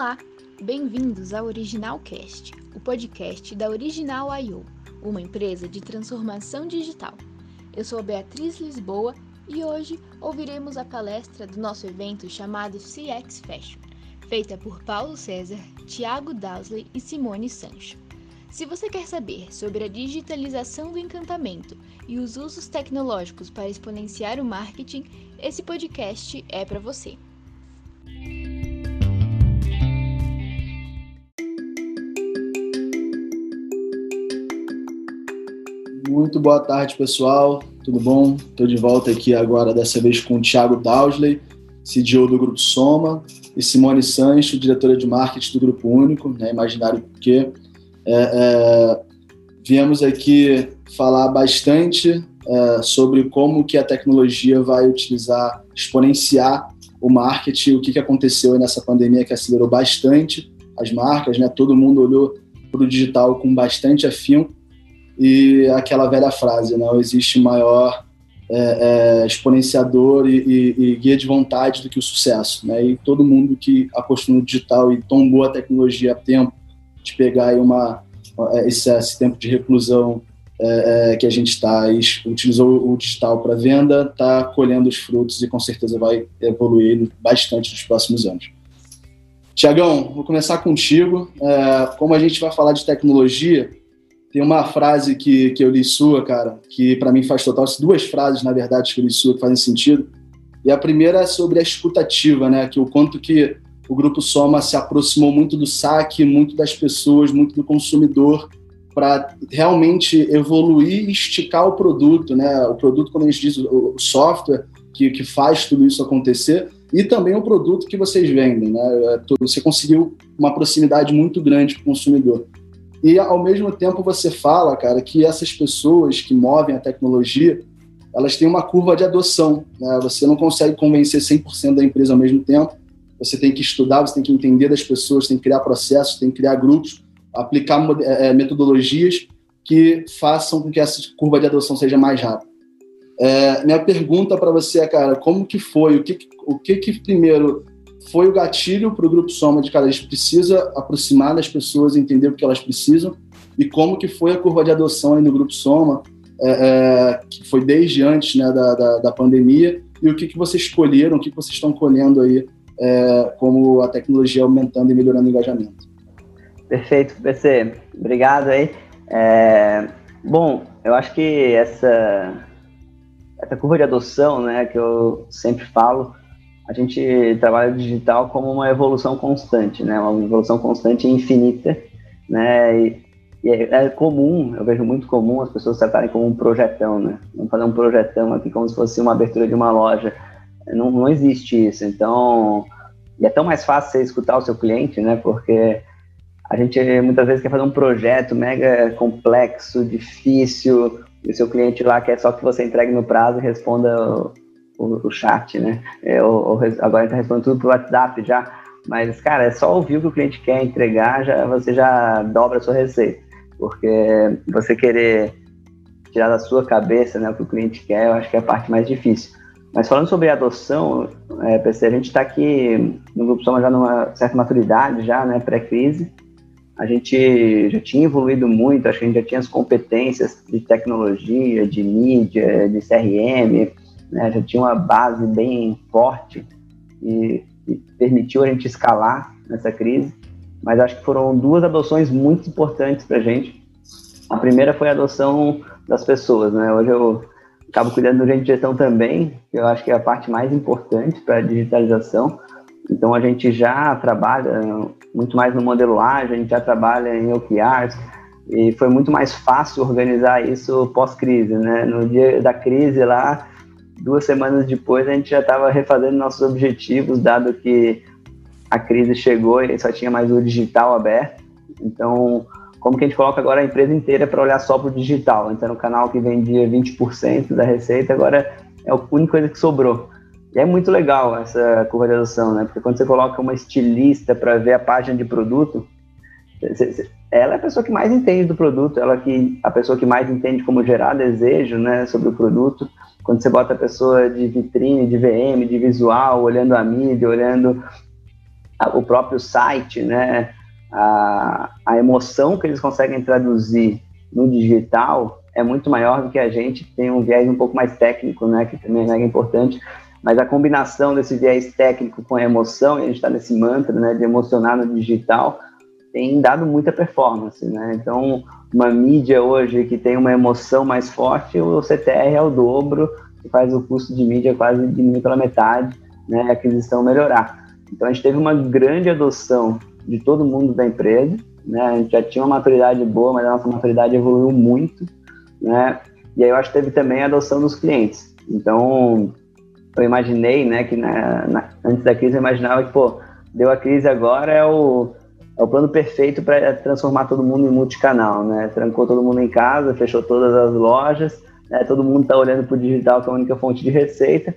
Olá, bem-vindos ao Original Cast, o podcast da Original I.O., uma empresa de transformação digital. Eu sou Beatriz Lisboa e hoje ouviremos a palestra do nosso evento chamado CX Fashion, feita por Paulo César, Tiago Dowsley e Simone Sancho. Se você quer saber sobre a digitalização do encantamento e os usos tecnológicos para exponenciar o marketing, esse podcast é para você. Muito boa tarde, pessoal. Tudo bom? Estou de volta aqui agora, dessa vez com o Thiago Dowsley, CDO do Grupo Soma, e Simone Sancho, diretora de marketing do Grupo Único, né, Imaginário Porque. É, é, viemos aqui falar bastante é, sobre como que a tecnologia vai utilizar, exponenciar o marketing, o que, que aconteceu nessa pandemia que acelerou bastante as marcas, né? Todo mundo olhou para o digital com bastante afinco e aquela velha frase, não existe maior é, é, exponenciador e, e, e, guia de vontade do que o sucesso, né? E todo mundo que apostou no digital e tombou a tecnologia a tempo de pegar uma esse, esse tempo de reclusão é, é, que a gente está utilizou o digital para venda, está colhendo os frutos e com certeza vai evoluir bastante nos próximos anos. Tiagão, vou começar contigo. É, como a gente vai falar de tecnologia, tem uma frase que, que eu li sua, cara, que para mim faz total. Duas frases, na verdade, que eu li sua que fazem sentido. E a primeira é sobre a escutativa, né? Que o quanto que o Grupo Soma se aproximou muito do saque, muito das pessoas, muito do consumidor, para realmente evoluir e esticar o produto, né? O produto, quando a gente diz o software que, que faz tudo isso acontecer, e também o produto que vocês vendem, né? É, você conseguiu uma proximidade muito grande para o consumidor. E ao mesmo tempo você fala, cara, que essas pessoas que movem a tecnologia, elas têm uma curva de adoção. Né? Você não consegue convencer 100% da empresa ao mesmo tempo. Você tem que estudar, você tem que entender das pessoas, tem que criar processos, tem que criar grupos, aplicar é, metodologias que façam com que essa curva de adoção seja mais rápida. É, minha pergunta para você é, cara, como que foi? O que, o que, que primeiro foi o gatilho para o Grupo Soma de, cara, a gente precisa aproximar das pessoas, entender o que elas precisam e como que foi a curva de adoção aí no Grupo Soma, é, é, que foi desde antes né, da, da, da, pandemia, e o que, que vocês escolheram, o que, que vocês estão colhendo aí, é, como a tecnologia aumentando e melhorando o engajamento. Perfeito, PC. Obrigado aí. É, bom, eu acho que essa, essa curva de adoção, né, que eu sempre falo, a gente trabalha digital como uma evolução constante, né? Uma evolução constante e infinita, né? E, e é, é, comum, eu vejo muito comum as pessoas tratarem como um projetão, né? Vamos fazer um projetão aqui como se fosse uma abertura de uma loja. Não, não existe isso. Então, e é tão mais fácil você escutar o seu cliente, né? Porque a gente muitas vezes quer fazer um projeto mega complexo, difícil, e o seu cliente lá quer só que você entregue no prazo e responda o, o chat, né? É, o, o, agora está respondendo tudo pro WhatsApp já. Mas, cara, é só ouvir o que o cliente quer entregar, já, você já dobra a sua receita. Porque você querer tirar da sua cabeça né, o que o cliente quer, eu acho que é a parte mais difícil. Mas falando sobre adoção, é, PC, a gente está aqui no Grupo Soma já numa certa maturidade, já, né, pré-crise. A gente já tinha evoluído muito, acho que a gente já tinha as competências de tecnologia, de mídia, de CRM, né, já tinha uma base bem forte e, e, permitiu a gente escalar nessa crise. Mas acho que foram duas adoções muito importantes para a gente. A primeira foi a adoção das pessoas. Né? Hoje eu acabo cuidando do gente de gestão também, que eu acho que é a parte mais importante para a digitalização. Então a gente já trabalha muito mais no modelo ágil, a gente já trabalha em OKRs, e foi muito mais fácil organizar isso pós-crise, né? No dia da crise lá, duas semanas depois a gente já estava refazendo nossos objetivos, dado que a crise chegou e só tinha mais o digital aberto. Então, como que a gente coloca agora a empresa inteira para olhar só para o digital? Então, o canal que vendia 20% da receita, agora é a única coisa que sobrou. E é muito legal essa curva de adoção, né? Porque quando você coloca uma estilista para ver a página de produto, ela é a pessoa que mais entende do produto, ela que a pessoa que mais entende como gerar desejo, né, sobre o produto. Quando você bota a pessoa de vitrine, de VM, de visual, olhando a mídia, olhando o próprio site, né, a, a emoção que eles conseguem traduzir no digital é muito maior do que a gente tem um viés um pouco mais técnico, né, que também é importante, mas a combinação desse viés técnico com a emoção, e a gente está nesse mantra, né, de emocionar no digital, tem dado muita performance, né, então uma mídia hoje que tem uma emoção mais forte, o CTR é o dobro, que faz o custo de mídia quase diminuir pela metade, né, a aquisição melhorar. Então a gente teve uma grande adoção de todo mundo da empresa, né, a gente já tinha uma maturidade boa, mas a nossa maturidade evoluiu muito, né, e aí eu acho que teve também a adoção dos clientes. Então eu imaginei, né, que na, na, antes da crise eu imaginava que, pô, deu a crise agora é o é o plano perfeito para transformar todo mundo em multicanal, né? Trancou todo mundo em casa, fechou todas as lojas, né? todo mundo está olhando para o digital, que é a única fonte de receita.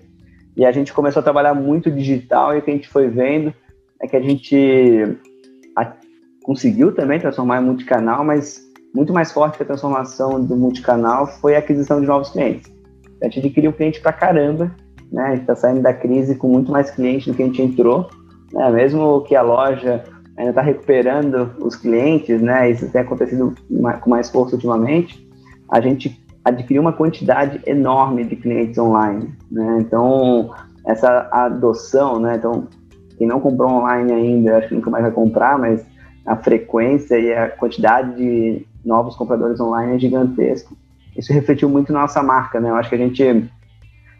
E a gente começou a trabalhar muito digital e o que a gente foi vendo é que a gente a, conseguiu também transformar em multicanal, mas muito mais forte que a transformação do multicanal foi a aquisição de novos clientes. A gente adquiriu cliente para caramba, né? A gente está saindo da crise com muito mais clientes do que a gente entrou, né? Mesmo que a loja ainda está recuperando os clientes, né? Isso tem acontecido com mais força ultimamente. A gente adquiriu uma quantidade enorme de clientes online, né? Então essa adoção, né? Então quem não comprou online ainda, acho que nunca mais vai comprar, mas a frequência e a quantidade de novos compradores online é gigantesco. Isso refletiu muito na nossa marca, né? Eu acho que a gente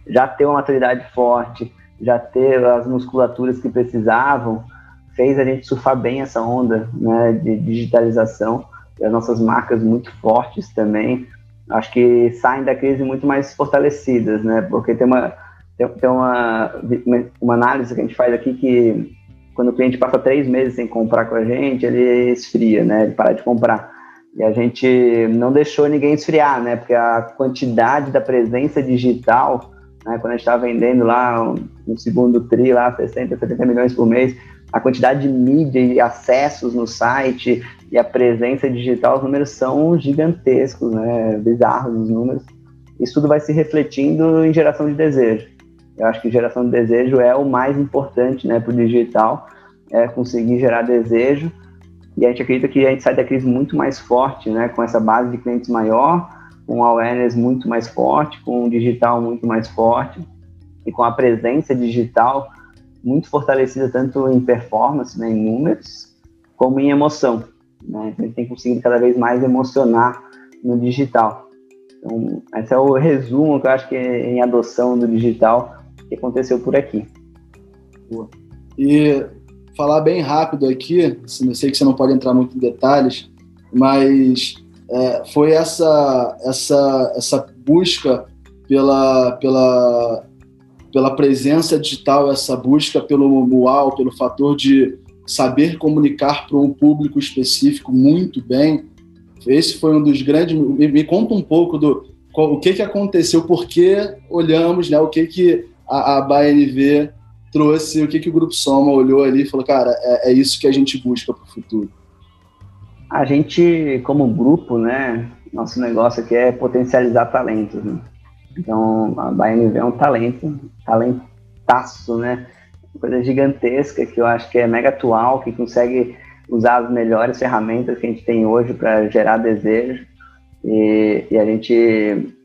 já ter uma maturidade forte, já ter as musculaturas que precisavam, fez a gente surfar bem essa onda né, de digitalização e as nossas marcas muito fortes também. Acho que saem da crise muito mais fortalecidas, né? Porque tem uma, tem, tem uma, uma análise que a gente faz aqui que quando o cliente passa três meses sem comprar com a gente, ele esfria, né? Ele para de comprar. E a gente não deixou ninguém esfriar, né? Porque a quantidade da presença digital, né? quando a gente estava vendendo lá no segundo tri, lá 60, 70 milhões por mês, a quantidade de mídia e acessos no site e a presença digital, os números são gigantescos, né? Bizarros os números. Isso tudo vai se refletindo em geração de desejo. Eu acho que geração de desejo é o mais importante, né, para o digital, é conseguir gerar desejo. E a gente acredita que a gente sai da crise muito mais forte, né, com essa base de clientes maior, com awareness muito mais forte, com um digital muito mais forte e com a presença digital muito fortalecida tanto em performance, né, em números, como em emoção. Né? Então, gente tem conseguido cada vez mais emocionar no digital. Então, esse é o resumo que eu acho que é em adoção do digital que aconteceu por aqui. E falar bem rápido aqui, assim, eu sei que você não pode entrar muito em detalhes, mas é, foi essa, essa, essa busca pela, pela pela presença digital, essa busca pelo manual, pelo fator de saber comunicar para um público específico muito bem. Esse foi um dos grandes. Me, me conta um pouco do o que, que aconteceu, por que olhamos, né, o que, que a, a BNV trouxe, o que, que o Grupo Soma olhou ali e falou, cara, é, é isso que a gente busca para o futuro. A gente, como grupo, né, nosso negócio aqui é potencializar talentos. Né? Então, a BNV é um talento, talentaço, né? Coisa gigantesca que eu acho que é mega atual, que consegue usar as melhores ferramentas que a gente tem hoje para gerar desejo. E, e, a, gente,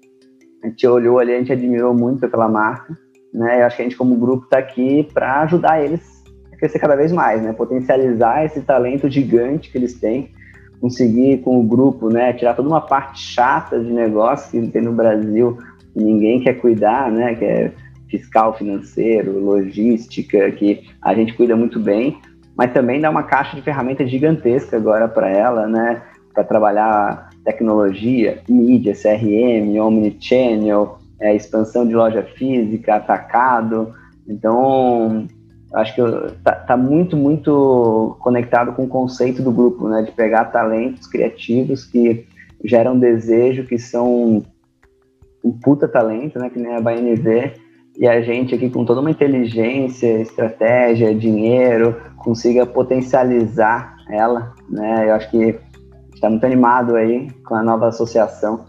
a gente olhou ali, a gente admirou muito aquela marca, né? Eu acho que a gente, como grupo, está aqui para ajudar eles a crescer cada vez mais, né? Potencializar esse talento gigante que eles têm, conseguir com o grupo, né? Tirar toda uma parte chata de negócio que tem no Brasil, ninguém quer cuidar, né? Que é fiscal, financeiro, logística, que a gente cuida muito bem, mas também dá uma caixa de ferramentas gigantesca agora para ela, né? Para trabalhar tecnologia, mídia, CRM, omnichannel, é, expansão de loja física, atacado. Então, acho que tá, tá, muito, muito conectado com o conceito do grupo, né? De pegar talentos criativos que geram desejo, que são um puta talento, né? Que nem a BNV, e a gente aqui com toda uma inteligência, estratégia, dinheiro, consiga potencializar ela, né? Eu acho que está muito animado aí com a nova associação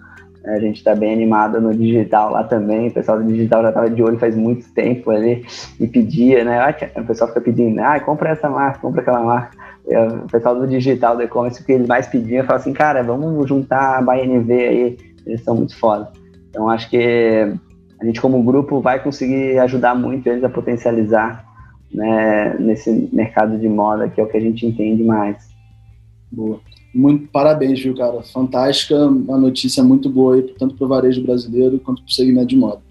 A gente está bem animado no digital lá também. O pessoal do digital já estava de olho faz muito tempo ali e pedia, né? O pessoal fica pedindo, ah, compra essa marca, compra aquela marca. O pessoal do digital, do e-commerce, o que eles mais pediam, fala assim, cara, vamos juntar a BNV aí, eles são muito foda. Então acho que a gente como grupo vai conseguir ajudar muito eles a potencializar né, nesse mercado de moda, que é o que a gente entende mais. Boa. Muito parabéns, viu, cara? Fantástica, uma notícia muito boa aí, tanto para o varejo brasileiro quanto para o segmento de moda.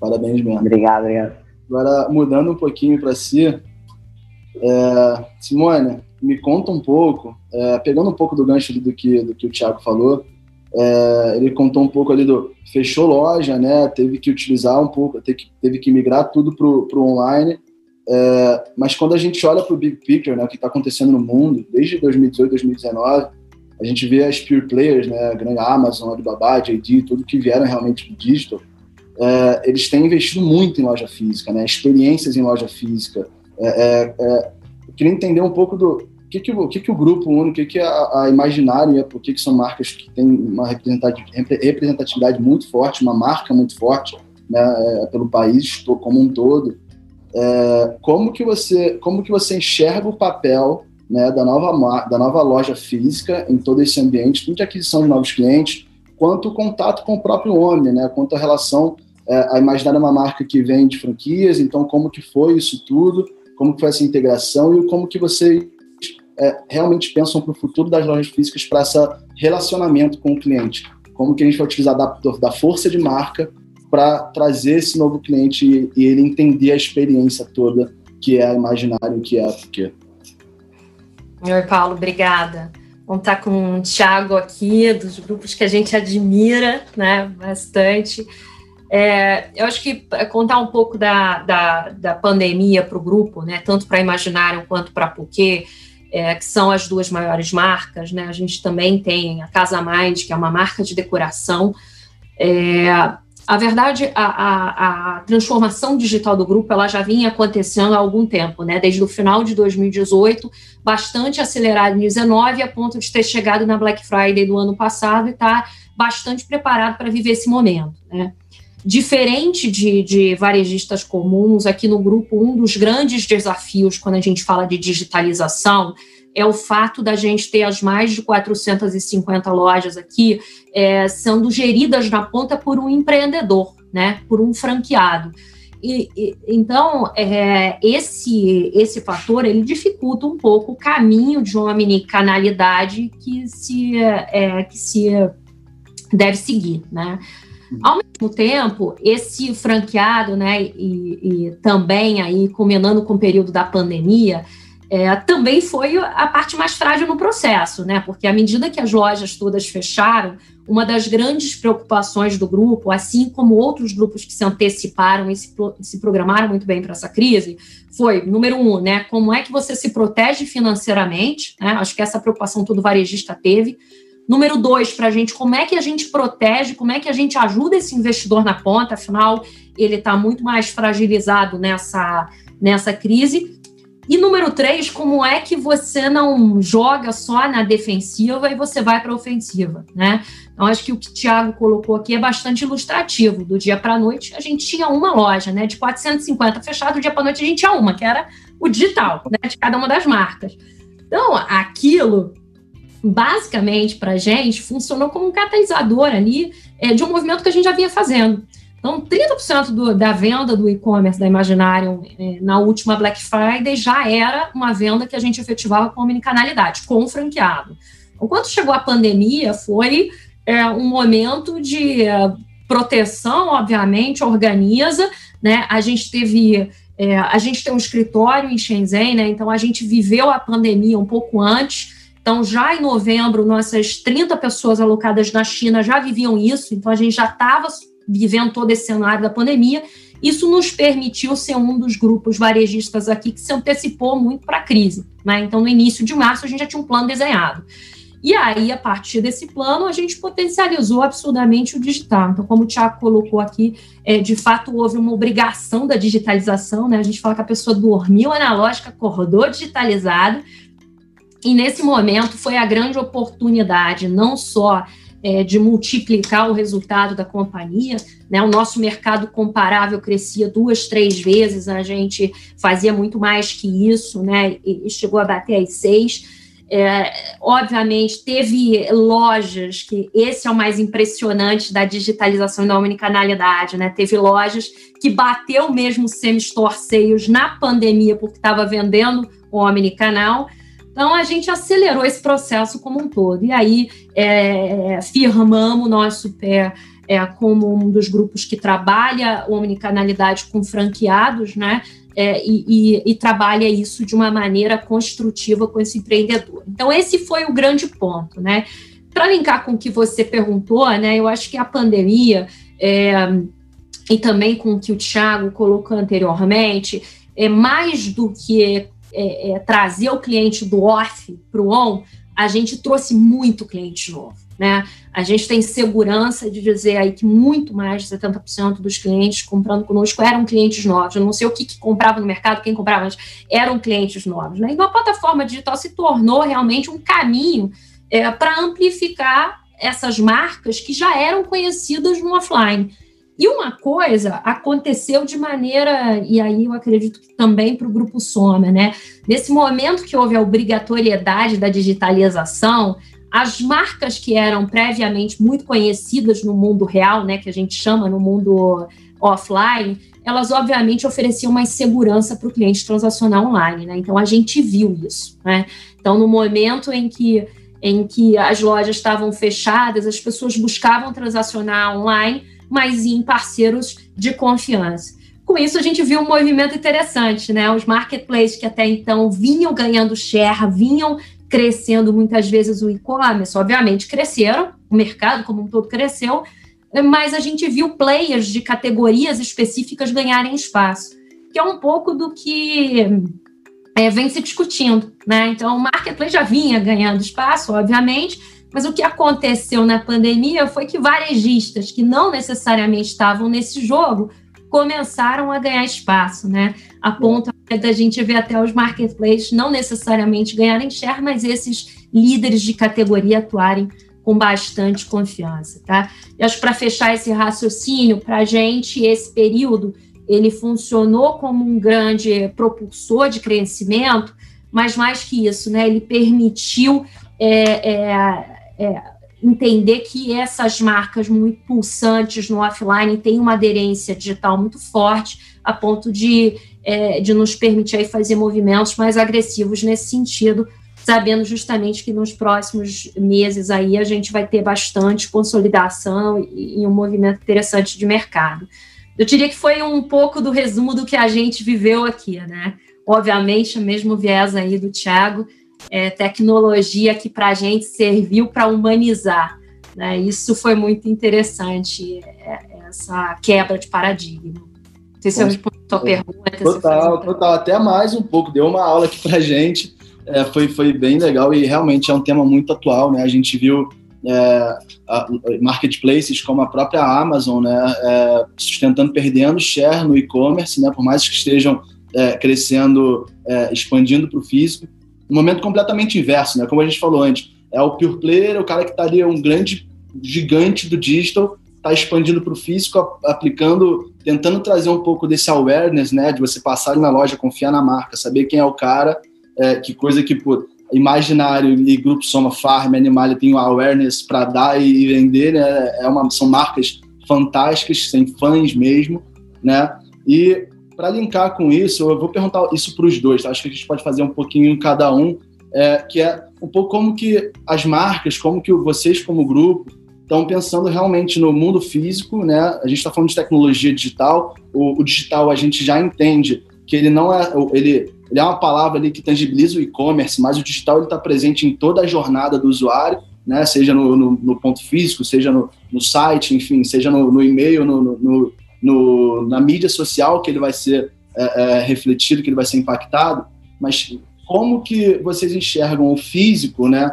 Parabéns mesmo. Obrigado, obrigado. Agora, mudando um pouquinho para si, é, Simone, me conta um pouco, é, pegando um pouco do gancho do que, do que o Thiago falou, é, ele contou um pouco ali do fechou loja, né? Teve que utilizar um pouco, teve que, teve que migrar tudo para o online. É, mas quando a gente olha para o big picture, né, o que está acontecendo no mundo, desde 2018, 2019, a gente vê as pure players, né, a grande Amazon, Alibaba, JD, tudo que vieram realmente do digital, é, eles têm investido muito em loja física, né, experiências em loja física. É, é, é eu queria entender um pouco do que, que, o, que, que o grupo único, o que, que a, a Imaginário, por que, que são marcas que têm uma representatividade muito forte, uma marca muito forte né, é, pelo país como um todo. É, como que você como que você enxerga o papel né, da nova da nova loja física em todo esse ambiente, tanto de aquisição de novos clientes, quanto o contato com o próprio homem, né, quanto a relação é, a imaginar uma marca que vem de franquias, então como que foi isso tudo, como foi essa integração e como que você é, realmente pensam para o futuro das lojas físicas para esse relacionamento com o cliente? Como que a gente vai utilizar da, da força de marca para trazer esse novo cliente e, e, ele entender a experiência toda que é a Imaginário, que é a Piquet? Oi, Paulo, obrigada. Vamos estar com o Thiago aqui, dos grupos que a gente admira né, bastante. É, eu acho que contar um pouco da, da, da pandemia para o grupo, né, tanto para Imaginário quanto para Piquet, é, que são as duas maiores marcas. Né? A gente também tem a Casa Mind, que é uma marca de decoração. É, a verdade, a, a, a, transformação digital do grupo ela já vinha acontecendo há algum tempo, né? Desde o final de 2018, bastante acelerado em 2019, a ponto de ter chegado na Black Friday do ano passado e estar tá bastante preparado para viver esse momento, né? Diferente de, de varejistas comuns, aqui no grupo, um dos grandes desafios quando a gente fala de digitalização é o fato da gente ter as mais de 450 lojas aqui é, sendo geridas na ponta por um empreendedor, né, por um franqueado. E, e, então, é, esse, esse fator, ele dificulta um pouco o caminho de uma omnicanalidade que se, é, que se deve seguir, né? Ao mesmo tempo, esse franqueado, né, e, e também aí combinando com o período da pandemia, é, também foi a parte mais frágil no processo, né? Porque à medida que as lojas todas fecharam, uma das grandes preocupações do grupo, assim como outros grupos que se anteciparam e se, se programaram muito bem para essa crise, foi, número um, né? Como é que você se protege financeiramente? Né? Acho que essa preocupação todo varejista teve. Número dois, para a gente, como é que a gente protege, como é que a gente ajuda esse investidor na ponta, afinal, ele está muito mais fragilizado nessa, nessa crise. E número três, como é que você não joga só na defensiva e você vai para a ofensiva, né? Então, acho que o que o Thiago colocou aqui é bastante ilustrativo. Do dia para a noite, a gente tinha uma loja, né? De 450 fechado, do dia para a noite a gente tinha uma, que era o digital, né? De cada uma das marcas. Então, aquilo, basicamente, para a gente, funcionou como um catalisador ali é, de um movimento que a gente já vinha fazendo. Então, 30% do, da venda do e-commerce da Imaginarium é, na última Black Friday já era uma venda que a gente efetivava com omnicanalidade, com o franqueado. Então, quando chegou a pandemia, foi é, um momento de é, proteção, obviamente, organiza, né? A gente teve é, a gente tem um escritório em Shenzhen, né? Então a gente viveu a pandemia um pouco antes. Então, já em novembro, nossas 30 pessoas alocadas na China já viviam isso, então a gente já estava vivendo todo esse cenário da pandemia, isso nos permitiu ser um dos grupos varejistas aqui que se antecipou muito para a crise. Né? Então, no início de março, a gente já tinha um plano desenhado. E aí, a partir desse plano, a gente potencializou absurdamente o digital. Então, como o Tiago colocou aqui, é, de fato houve uma obrigação da digitalização, né? A gente fala que a pessoa dormiu analógica, acordou digitalizado, e nesse momento foi a grande oportunidade, não só é, de multiplicar o resultado da companhia. Né? O nosso mercado comparável crescia duas, três vezes, a gente fazia muito mais que isso, né? e chegou a bater as seis. É, obviamente, teve lojas que esse é o mais impressionante da digitalização e da omnicanalidade, né? Teve lojas que bateu mesmo semi-store na pandemia porque estava vendendo o omnicanal. Então, a gente acelerou esse processo como um todo. E aí, é, firmamos nosso pé é, como um dos grupos que trabalha omnicanalidade com franqueados, né? é, e, e, e, trabalha isso de uma maneira construtiva com esse empreendedor. Então, esse foi o grande ponto, né? Para linkar com o que você perguntou, né, eu acho que a pandemia, é, e também com o que o Thiago colocou anteriormente, é mais do que é, é trazer o cliente do off para o on, a gente trouxe muito cliente novo. Né? A gente tem segurança de dizer aí que muito mais de 70% dos clientes comprando conosco eram clientes novos. Eu não sei o que, que comprava no mercado, quem comprava, mas eram clientes novos. Né? Então, a plataforma digital se tornou realmente um caminho é, para amplificar essas marcas que já eram conhecidas no offline. E uma coisa aconteceu de maneira, e aí eu acredito que também para o Grupo Soma, né? Nesse momento que houve a obrigatoriedade da digitalização, as marcas que eram previamente muito conhecidas no mundo real, né, que a gente chama no mundo offline, elas obviamente ofereciam mais segurança para o cliente transacionar online, né? Então a gente viu isso, né? Então no momento em que em que as lojas estavam fechadas, as pessoas buscavam transacionar online, mas em parceiros de confiança. Com isso, a gente viu um movimento interessante, né? Os marketplaces que até então vinham ganhando share, vinham crescendo muitas vezes o e-commerce, obviamente cresceram, o mercado como um todo cresceu, mas a gente viu players de categorias específicas ganharem espaço, que é um pouco do que é, vem se discutindo, né? Então, o marketplace já vinha ganhando espaço, obviamente, mas o que aconteceu na pandemia foi que varejistas que não necessariamente estavam nesse jogo começaram a ganhar espaço, né? A ponto da gente ver até os marketplaces não necessariamente ganharem share, mas esses líderes de categoria atuarem com bastante confiança, tá? E acho para fechar esse raciocínio, para a gente, esse período, ele funcionou como um grande propulsor de crescimento, mas mais que isso, né? Ele permitiu é, é, é, entender que essas marcas muito pulsantes no offline têm uma aderência digital muito forte, a ponto de é, de nos permitir fazer movimentos mais agressivos nesse sentido, sabendo justamente que nos próximos meses aí a gente vai ter bastante consolidação e, e um movimento interessante de mercado. Eu diria que foi um pouco do resumo do que a gente viveu aqui, né? Obviamente, o mesmo viés aí do Thiago, é, tecnologia que para a gente serviu para humanizar. Né? Isso foi muito interessante, é, essa quebra de paradigma. Não sei se eu respondi tua pergunta. Total, total. Até mais um pouco. Deu uma aula aqui pra gente. É, foi, foi bem legal e realmente é um tema muito atual, né? A gente viu é, a, marketplaces como a própria Amazon, né? É, sustentando, perdendo share no e-commerce, né? Por mais que estejam é, crescendo, é, expandindo para o físico. Um momento completamente inverso, né? Como a gente falou antes. É o pure player, o cara que está ali, um grande gigante do digital, está expandindo para o físico, aplicando, tentando trazer um pouco desse awareness, né, de você passar na loja, confiar na marca, saber quem é o cara, é, que coisa que, pô, Imaginário e Grupo Soma Farm, Animal tem o awareness para dar e vender, né, é uma, são marcas fantásticas, sem fãs mesmo, né, e para linkar com isso, eu vou perguntar isso para os dois, tá? acho que a gente pode fazer um pouquinho em cada um, é, que é um pouco como que as marcas, como que vocês como grupo estão pensando realmente no mundo físico, né? A gente está falando de tecnologia digital. O, o, digital a gente já entende que ele não é ele, ele é uma palavra ali que tangibiliza o e-commerce, mas o digital ele está presente em toda a jornada do usuário, né? Seja no, no, no ponto físico, seja no, no, site, enfim, seja no, e-mail, no, na mídia social que ele vai ser é, é, refletido, que ele vai ser impactado. Mas como que vocês enxergam o físico, né?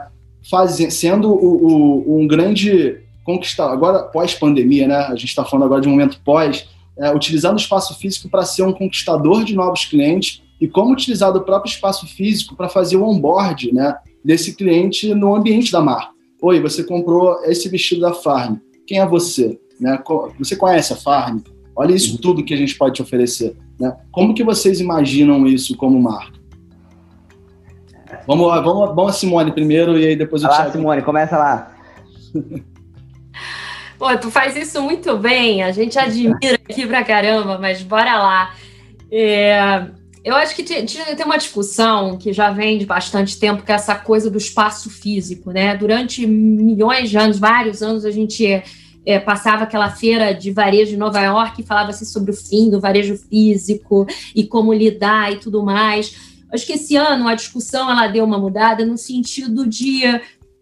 Fazendo, sendo o, o, um grande conquistar, agora pós-pandemia, né? A gente está falando agora de um momento pós, é, utilizando o espaço físico para ser um conquistador de novos clientes e como utilizar o próprio espaço físico para fazer o onboard, né? Desse cliente no ambiente da marca. Oi, você comprou esse vestido da Farm. Quem é você? Né? Você conhece a Farm? Olha isso tudo que a gente pode te oferecer. Né? Como que vocês imaginam isso como marca? Vamos lá, vamos, vamos a Simone primeiro e aí depois o Thiago. Simone, começa lá. Pô, tu faz isso muito bem, a gente admira aqui pra caramba, mas bora lá. É, eu acho que tem uma discussão que já vem de bastante tempo, que é essa coisa do espaço físico, né? Durante milhões de anos, vários anos, a gente é, passava aquela feira de varejo em Nova York e falava-se sobre o fim do varejo físico e como lidar e tudo mais. Acho que esse ano a discussão ela deu uma mudada no sentido de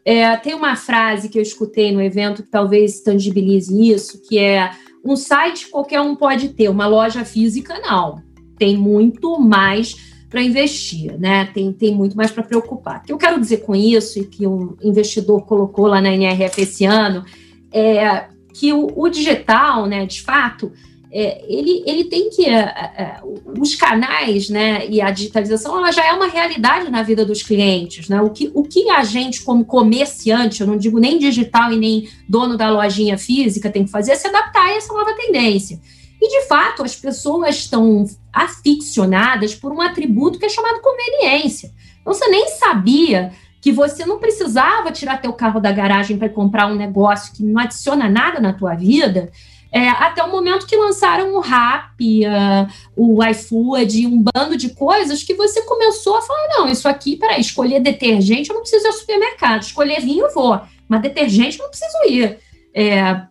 é, tem uma frase que eu escutei no evento que talvez tangibilize isso, que é um site qualquer um pode ter, uma loja física não tem muito mais para investir, né? Tem, tem muito mais para preocupar. O que eu quero dizer com isso, e que um investidor colocou lá na NRF esse ano, é que o, o digital, né, de fato, é, ele, ele tem que. É, é, os canais né, e a digitalização ela já é uma realidade na vida dos clientes. Né? O, que, o que a gente, como comerciante, eu não digo nem digital e nem dono da lojinha física, tem que fazer é se adaptar a essa nova tendência. E, de fato, as pessoas estão aficionadas por um atributo que é chamado conveniência. Então, você nem sabia que você não precisava tirar teu carro da garagem para comprar um negócio que não adiciona nada na tua vida, é, até o momento que lançaram o Rap, uh, o iFood, um bando de coisas que você começou a falar, não, isso aqui, peraí, escolher detergente, eu não preciso ir ao supermercado, escolher vinho, eu vou, mas detergente eu não preciso ir. É,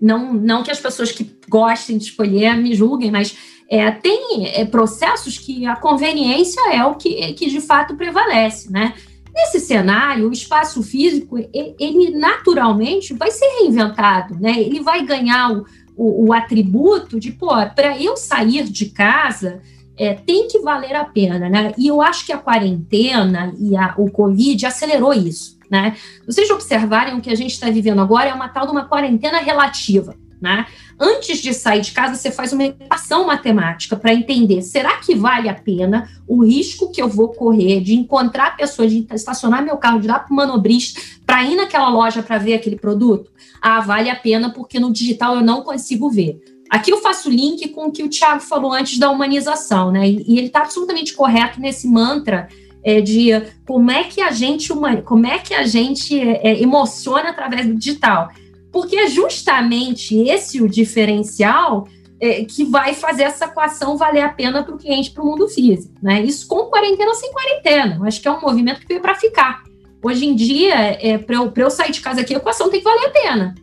não, não que as pessoas que gostem de escolher me julguem, mas é, tem é, processos que a conveniência é o que, que de fato prevalece, né? Nesse cenário, o espaço físico, ele naturalmente vai ser reinventado, né? Ele vai ganhar o, o, o atributo de, pô, para eu sair de casa, é, tem que valer a pena, né? E eu acho que a quarentena e a, o Covid acelerou isso. Né? Vocês observarem o que a gente está vivendo agora é uma tal de uma quarentena relativa. Né? Antes de sair de casa, você faz uma equação matemática para entender: será que vale a pena o risco que eu vou correr de encontrar pessoas, de estacionar meu carro, de dar para o manobrista para ir naquela loja para ver aquele produto? Ah, vale a pena porque no digital eu não consigo ver. Aqui eu faço link com o que o Thiago falou antes da humanização, né? E ele está absolutamente correto nesse mantra é, de como é que a gente como é que a gente é, emociona através do digital. Porque é justamente esse o diferencial é, que vai fazer essa equação valer a pena para o cliente, para o mundo físico. Né? Isso com quarentena ou sem quarentena. Acho que é um movimento que veio para ficar. Hoje em dia, é, para eu, eu sair de casa aqui, a equação tem que valer a pena.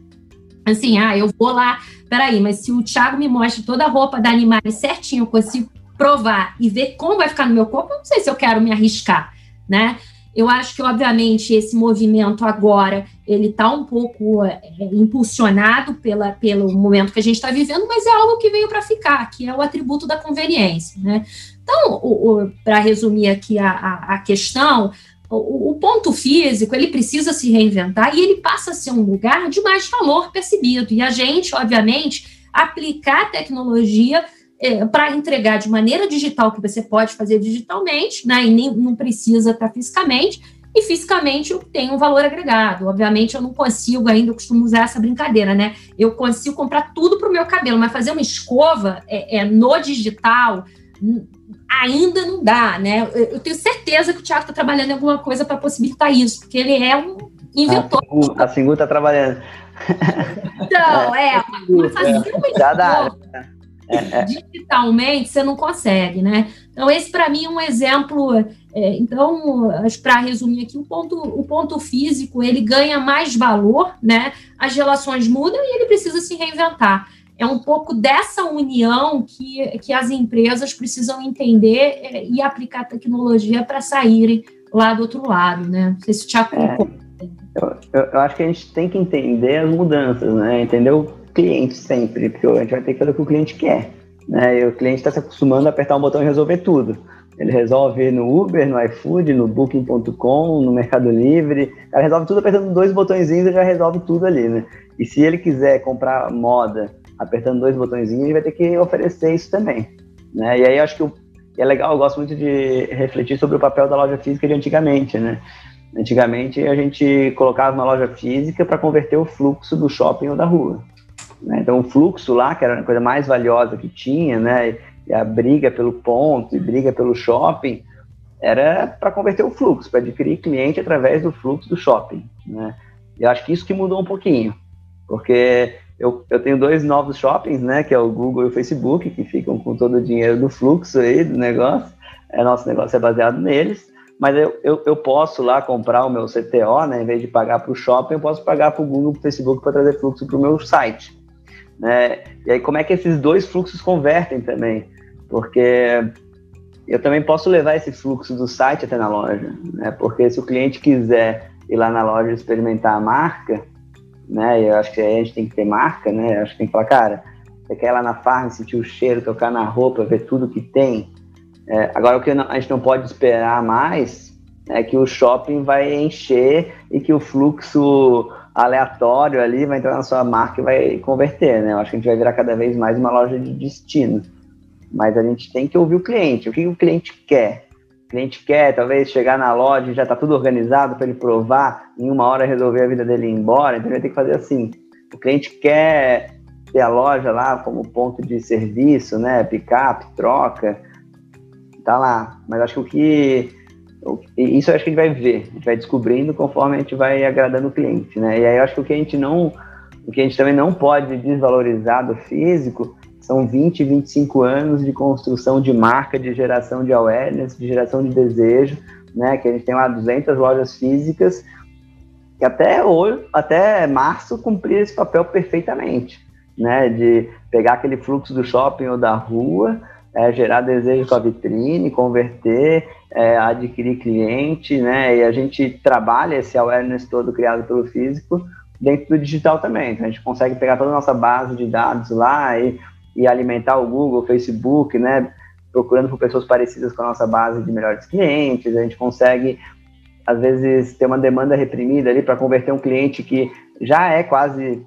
Assim, ah, eu vou lá, peraí, mas se o Thiago me mostra toda a roupa da Animais certinho, eu consigo provar e ver como vai ficar no meu corpo, eu não sei se eu quero me arriscar, né? Eu acho que, obviamente, esse movimento agora ele está um pouco é, impulsionado pela, pelo momento que a gente está vivendo, mas é algo que veio para ficar, que é o atributo da conveniência. Né? Então, para resumir aqui a, a, a questão, o, o, ponto físico ele precisa se reinventar e ele passa a ser um lugar de mais valor percebido. E a gente, obviamente, aplicar tecnologia é, para entregar de maneira digital, que você pode fazer digitalmente, né, e nem, não precisa estar fisicamente, e fisicamente tem um valor agregado. Obviamente, eu não consigo ainda, eu costumo usar essa brincadeira, né? Eu consigo comprar tudo para o meu cabelo, mas fazer uma escova é, é, no digital ainda não dá, né? Eu tenho certeza que o Thiago está trabalhando em alguma coisa para possibilitar isso, porque ele é um inventor. A Singu está trabalhando. Então, é, mas fazer uma escova digitalmente você não consegue, né? Então, esse para mim é um exemplo. É, então, para resumir aqui, o ponto, o ponto físico ele ganha mais valor, né? As relações mudam e ele precisa se reinventar. É um pouco dessa união que, que as empresas precisam entender é, e aplicar tecnologia para saírem lá do outro lado, né? Não sei se te é, eu, eu acho que a gente tem que entender as mudanças, né? Entendeu? Cliente sempre, porque a gente vai ter que fazer o que o cliente quer. Né? E o cliente está se acostumando a apertar um botão e resolver tudo. Ele resolve no Uber, no iFood, no Booking.com, no Mercado Livre. Ele resolve tudo apertando dois botõezinhos e já resolve tudo ali, né? E se ele quiser comprar moda apertando dois botõezinhos, ele vai ter que oferecer isso também. Né? E aí eu acho que é legal, eu gosto muito de refletir sobre o papel da loja física de antigamente, né? Antigamente a gente colocava uma loja física para converter o fluxo do shopping ou da rua. Né? Então o fluxo lá, que era a coisa mais valiosa que tinha, né? E a briga pelo ponto e briga pelo shopping, era para converter o fluxo, para adquirir cliente através do fluxo do shopping. Né? E eu acho que isso que mudou um pouquinho, porque eu, eu tenho dois novos shoppings, né, que é o Google e o Facebook, que ficam com todo o dinheiro do fluxo aí do negócio. É, nosso negócio é baseado neles mas eu, eu, eu, posso lá comprar o meu CTO, né, em vez de pagar para o shopping, eu posso pagar para o Google, para o Facebook, para trazer fluxo para o meu site. Né? E aí, como é que esses dois fluxos convertem também? Porque eu também posso levar esse fluxo do site até na loja, né? Porque se o cliente quiser ir lá na loja experimentar a marca, né? Eu acho que a gente tem que ter marca, né? Eu acho que tem que falar, cara, você quer ir lá na farm, sentir o cheiro, tocar na roupa, ver tudo que tem, é, agora, o que a gente não pode esperar mais é que o shopping vai encher e que o fluxo aleatório ali vai entrar na sua marca e vai converter, né? Eu acho que a gente vai virar cada vez mais uma loja de destino. Mas a gente tem que ouvir o cliente. O que o cliente quer? O cliente quer, talvez, chegar na loja e já está tudo organizado para ele provar, em uma hora resolver a vida dele ir embora. Então, vai ter que fazer assim. O cliente quer ter a loja lá como ponto de serviço, né? Pick-up, troca tá lá. Mas acho que o que. Isso eu acho que a gente vai ver, a gente vai descobrindo conforme a gente vai agradando o cliente, né? E aí eu acho que o que a gente não. O que a gente também não pode desvalorizar do físico são 20, 25 anos de construção de marca, de geração de awareness, de geração de desejo, né? Que a gente tem lá 200 lojas físicas que até hoje, até março cumprir esse papel perfeitamente, né? De pegar aquele fluxo do shopping ou da rua é, gerar desejo com a vitrine, converter, é, adquirir cliente, né? E a gente trabalha esse awareness todo criado pelo físico dentro do digital também. Então a gente consegue pegar toda a nossa base de dados lá e, e alimentar o Google, o Facebook, né? Procurando por pessoas parecidas com a nossa base de melhores clientes. A gente consegue, às vezes, ter uma demanda reprimida ali para converter um cliente que já é quase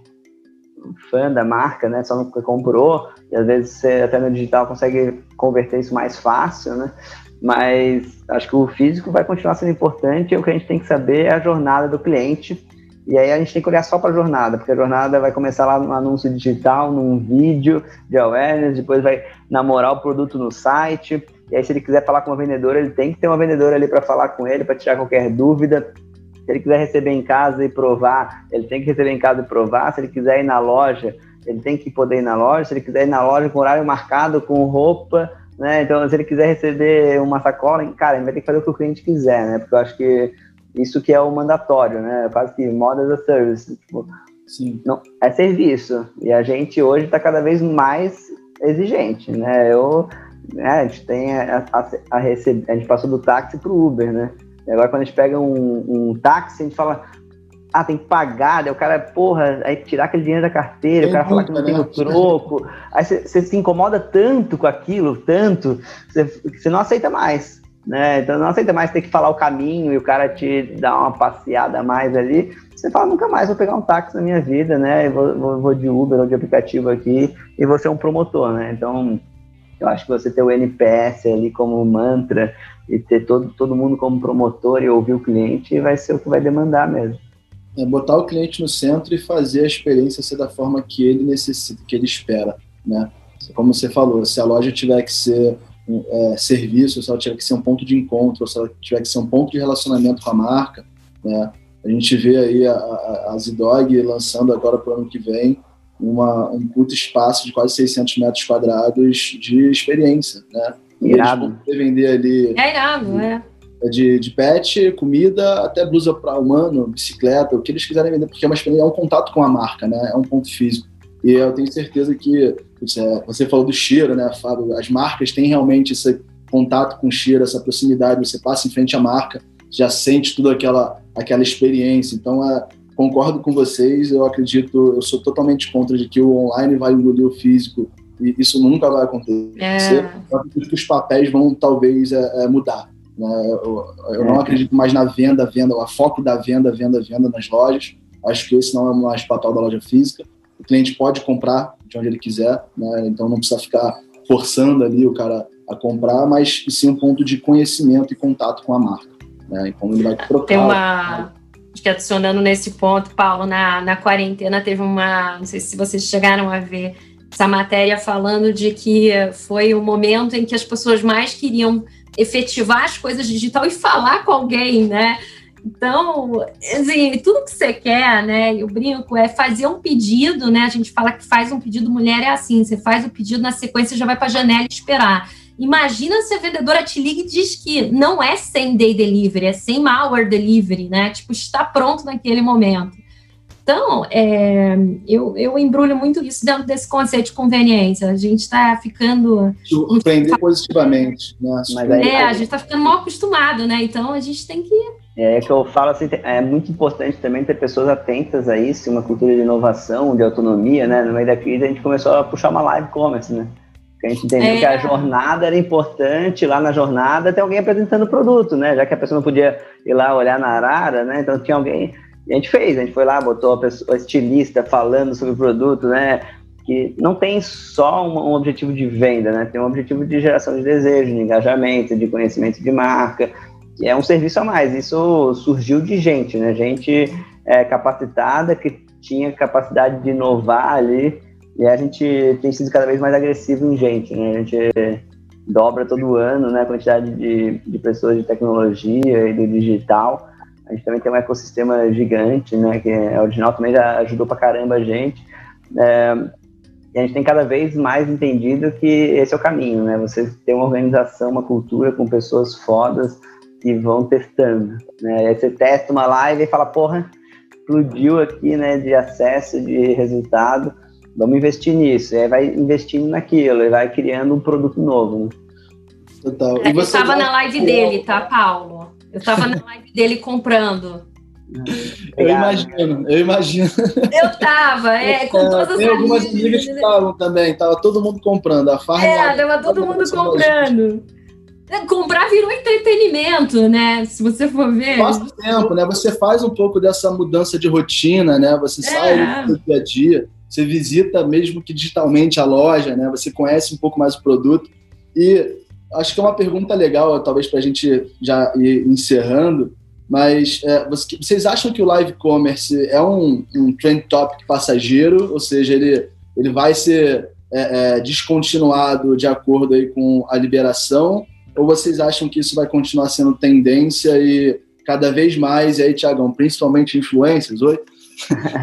fã da marca, né? Só nunca comprou, e às vezes você até no digital consegue converter isso mais fácil, né? Mas acho que o físico vai continuar sendo importante e o que a gente tem que saber é a jornada do cliente. E aí a gente tem que olhar só para a jornada, porque a jornada vai começar lá no anúncio digital, num vídeo de awareness, depois vai namorar o produto no site. E aí, se ele quiser falar com uma vendedora, ele tem que ter uma vendedora ali para falar com ele, para tirar qualquer dúvida. Se ele quiser receber em casa e provar, ele tem que receber em casa e provar. Se ele quiser ir na loja, ele tem que poder ir na loja. Se ele quiser ir na loja com horário marcado, com roupa, né? Então, se ele quiser receber uma sacola, cara, ele vai ter que fazer o que o cliente quiser, né? Porque eu acho que isso que é o mandatório, né? Quase que moda as a service. Tipo, Sim. Não, é serviço. E a gente hoje está cada vez mais exigente, né? Eu, né, a gente tem a, a, a, receber, a gente passou do táxi para o Uber, né? E agora, quando a gente pega um, um táxi, a gente fala, ah, tem que pagar, daí o cara, porra, aí tirar aquele dinheiro da carteira, tem o cara falar que não tem o troco. Aí você se incomoda tanto com aquilo, tanto, você não aceita mais. Né? Então não aceita mais ter que falar o caminho e o cara te dá uma passeada a mais ali. Você fala, nunca mais vou pegar um táxi na minha vida, né? Vou, vou, vou de Uber ou de aplicativo aqui e vou ser um promotor, né? Então, eu acho que você ter o NPS ali como mantra e ter todo, todo mundo como promotor e ouvir o cliente vai ser o que vai demandar mesmo. É botar o cliente no centro e fazer a experiência ser da forma que ele necessita, que ele espera, né? Como você falou, se a loja tiver que ser é, serviço, se ela tiver que ser um ponto de encontro, se ela tiver que ser um ponto de relacionamento com a marca, né? A gente vê aí a, a, a Zidog lançando agora para o ano que vem uma, um puto espaço de quase 600 metros quadrados de experiência, né? Irado. Eles vender ali. É irado, é. De, de pet, comida, até blusa para humano, bicicleta, o que eles quiserem vender, porque é uma experiência, é um contato com a marca, né? É um ponto físico. E eu tenho certeza que você falou do cheiro, né, Fábio? As marcas têm realmente esse contato com o cheiro, essa proximidade. Você passa em frente à marca, já sente toda aquela, aquela experiência. Então, é, concordo com vocês. Eu acredito, eu sou totalmente contra de que o online vai engolir o físico e isso nunca vai acontecer. É. Eu acredito que os papéis vão talvez é, é, mudar. Né? Eu, eu não é. acredito mais na venda, venda, a foco da venda, venda, venda nas lojas. Acho que esse não é mais papel da loja física. O cliente pode comprar de onde ele quiser, né? então não precisa ficar forçando ali o cara a comprar, mas sim um ponto de conhecimento e contato com a marca. né? E como ele vai trocar. Tem uma. Que adicionando nesse ponto, Paulo, na, na quarentena teve uma. Não sei se vocês chegaram a ver essa matéria falando de que foi o momento em que as pessoas mais queriam efetivar as coisas digital e falar com alguém, né? Então, assim, tudo que você quer, né? Eu brinco, é fazer um pedido, né? A gente fala que faz um pedido, mulher é assim, você faz o pedido na sequência, já vai para a janela esperar. Imagina se a vendedora te liga e diz que não é sem day delivery, é sem hour delivery, né? Tipo, está pronto naquele momento. Então, é, eu, eu embrulho muito isso dentro desse conceito de conveniência. A gente está ficando. Surpreender positivamente. Né? Mas aí, é, a gente está ficando mal acostumado, né? Então a gente tem que. É que eu falo assim, é muito importante também ter pessoas atentas a isso, uma cultura de inovação, de autonomia, né? No meio da crise a gente começou a puxar uma live commerce, né? A gente entendeu é. que a jornada era importante, lá na jornada tem alguém apresentando o produto, né? Já que a pessoa não podia ir lá olhar na arara, né? Então tinha alguém e a gente fez, a gente foi lá, botou a, pessoa, a estilista falando sobre o produto, né? Que não tem só um, um, objetivo de venda, né? Tem um objetivo de geração de desejo, de engajamento, de conhecimento de marca, que é um serviço a mais. Isso surgiu de gente, né? Gente é, capacitada, que tinha capacidade de inovar ali, e a gente tem sido cada vez mais agressivo em gente, né? A gente dobra todo ano né, a quantidade de, de pessoas de tecnologia e do digital, a gente também tem um ecossistema gigante, né? Que é original também já ajudou pra caramba a gente. É, e a gente tem cada vez mais entendido que esse é o caminho, né? Você tem uma organização, uma cultura com pessoas fodas que vão testando, né? Aí você testa uma live e fala, porra, explodiu aqui, né? De acesso, de resultado, vamos investir nisso. E aí vai investindo naquilo e vai criando um produto novo, né? Total. É, eu estava na live dele, tá, Paulo? Eu estava na live dele comprando. Eu imagino, eu imagino. Eu tava, é, com todas as Tem algumas amigas que estavam também, tava todo mundo comprando. A farm é, tava todo mundo comprando. É, comprar virou entretenimento, né? Se você for ver. Passa tempo, né? Você faz um pouco dessa mudança de rotina, né? Você é. sai do dia a dia, você visita mesmo que digitalmente a loja, né? Você conhece um pouco mais o produto. E acho que é uma pergunta legal, talvez para a gente já ir encerrando, mas é, vocês acham que o live commerce é um, um trend topic passageiro, ou seja, ele, ele vai ser é, é, descontinuado de acordo aí com a liberação, ou vocês acham que isso vai continuar sendo tendência e cada vez mais, e aí, Tiagão, principalmente influencers, oi?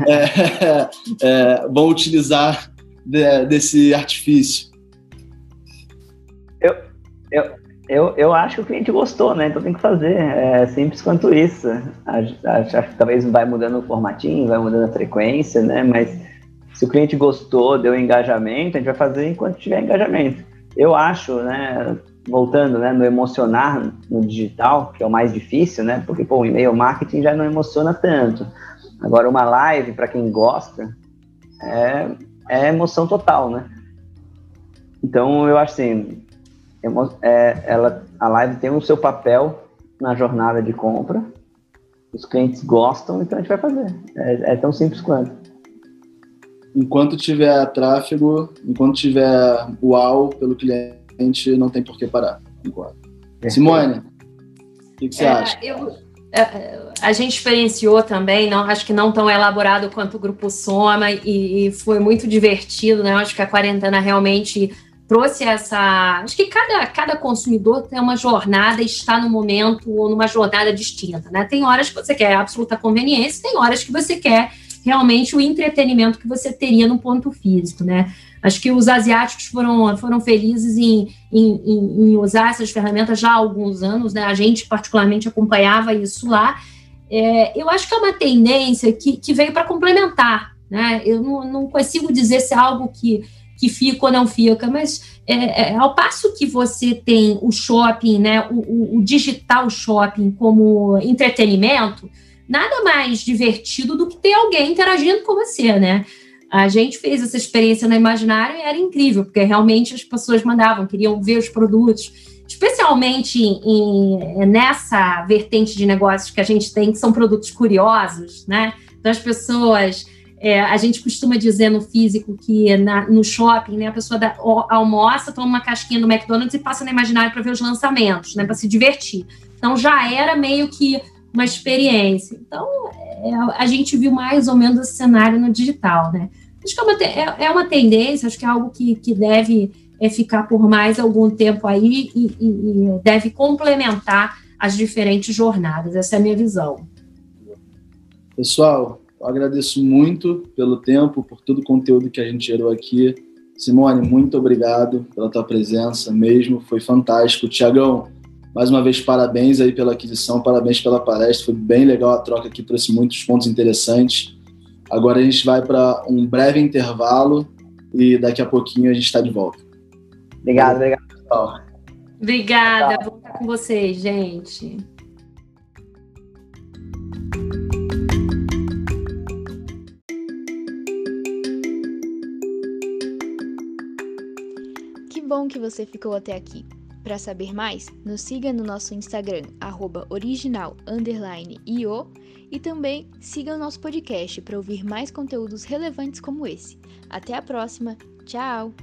É, é, vão utilizar de, desse artifício? Eu, eu, eu, eu acho que o cliente gostou, né? Então tem que fazer. É simples quanto isso. Acho, acho que talvez vai mudando o formatinho, vai mudando a frequência, né? Mas se o cliente gostou, deu engajamento, a gente vai fazer enquanto tiver engajamento. Eu acho, né? Voltando, né, no emocionar no digital, que é o mais difícil, né? Porque pô, o e-mail marketing já não emociona tanto. Agora uma live para quem gosta é, é emoção total, né? Então eu acho assim, é, ela, a live tem o seu papel na jornada de compra. Os clientes gostam, então a gente vai fazer. É, é tão simples quanto. Enquanto tiver tráfego, enquanto tiver uau pelo cliente, não tem por que parar. Simone, o que, que você é, acha? Eu, a gente experienciou também, não, acho que não tão elaborado quanto o Grupo Soma, e, e foi muito divertido, né? Acho que a quarentena realmente trouxe essa. Acho que cada, cada consumidor tem uma jornada, está no momento ou numa jornada distinta, né? Tem horas que você quer absoluta conveniência, tem horas que você quer realmente o entretenimento que você teria no ponto físico, né? Acho que os asiáticos foram, foram felizes em, em, em, usar essas ferramentas já há alguns anos, né? A gente, particularmente, acompanhava isso lá. É, eu acho que é uma tendência que, que veio para complementar, né? Eu não, não consigo dizer se é algo que que fica ou não fica, mas é, é, ao passo que você tem o shopping, né, o, o, o, digital shopping como entretenimento, nada mais divertido do que ter alguém interagindo com você, né? A gente fez essa experiência na Imaginário e era incrível, porque realmente as pessoas mandavam, queriam ver os produtos, especialmente em, nessa vertente de negócios que a gente tem, que são produtos curiosos, né? Então as pessoas É, a gente costuma dizer no físico que na, no shopping, né, a pessoa almoça, toma uma casquinha do McDonald's e passa no imaginário para ver os lançamentos, né, para se divertir. Então já era meio que uma experiência. Então é, a gente viu mais ou menos esse cenário no digital, né? Acho que é uma, é, é uma tendência, acho que é algo que, que deve é, ficar por mais algum tempo aí e, e, e deve complementar as diferentes jornadas. Essa é a minha visão. Pessoal, eu agradeço muito pelo tempo, por todo o conteúdo que a gente gerou aqui. Simone, muito obrigado pela tua presença mesmo, foi fantástico. Tiagão, mais uma vez parabéns aí pela aquisição, parabéns pela palestra, foi bem legal a troca aqui, trouxe muitos pontos interessantes. Agora a gente vai para um breve intervalo e daqui a pouquinho a gente está de volta. Obrigado, obrigado, pessoal. Obrigada, vou estar com vocês, gente. bom que você ficou até aqui. Para saber mais, nos siga no nosso Instagram, original_io, e também siga o nosso podcast para ouvir mais conteúdos relevantes como esse. Até a próxima, tchau!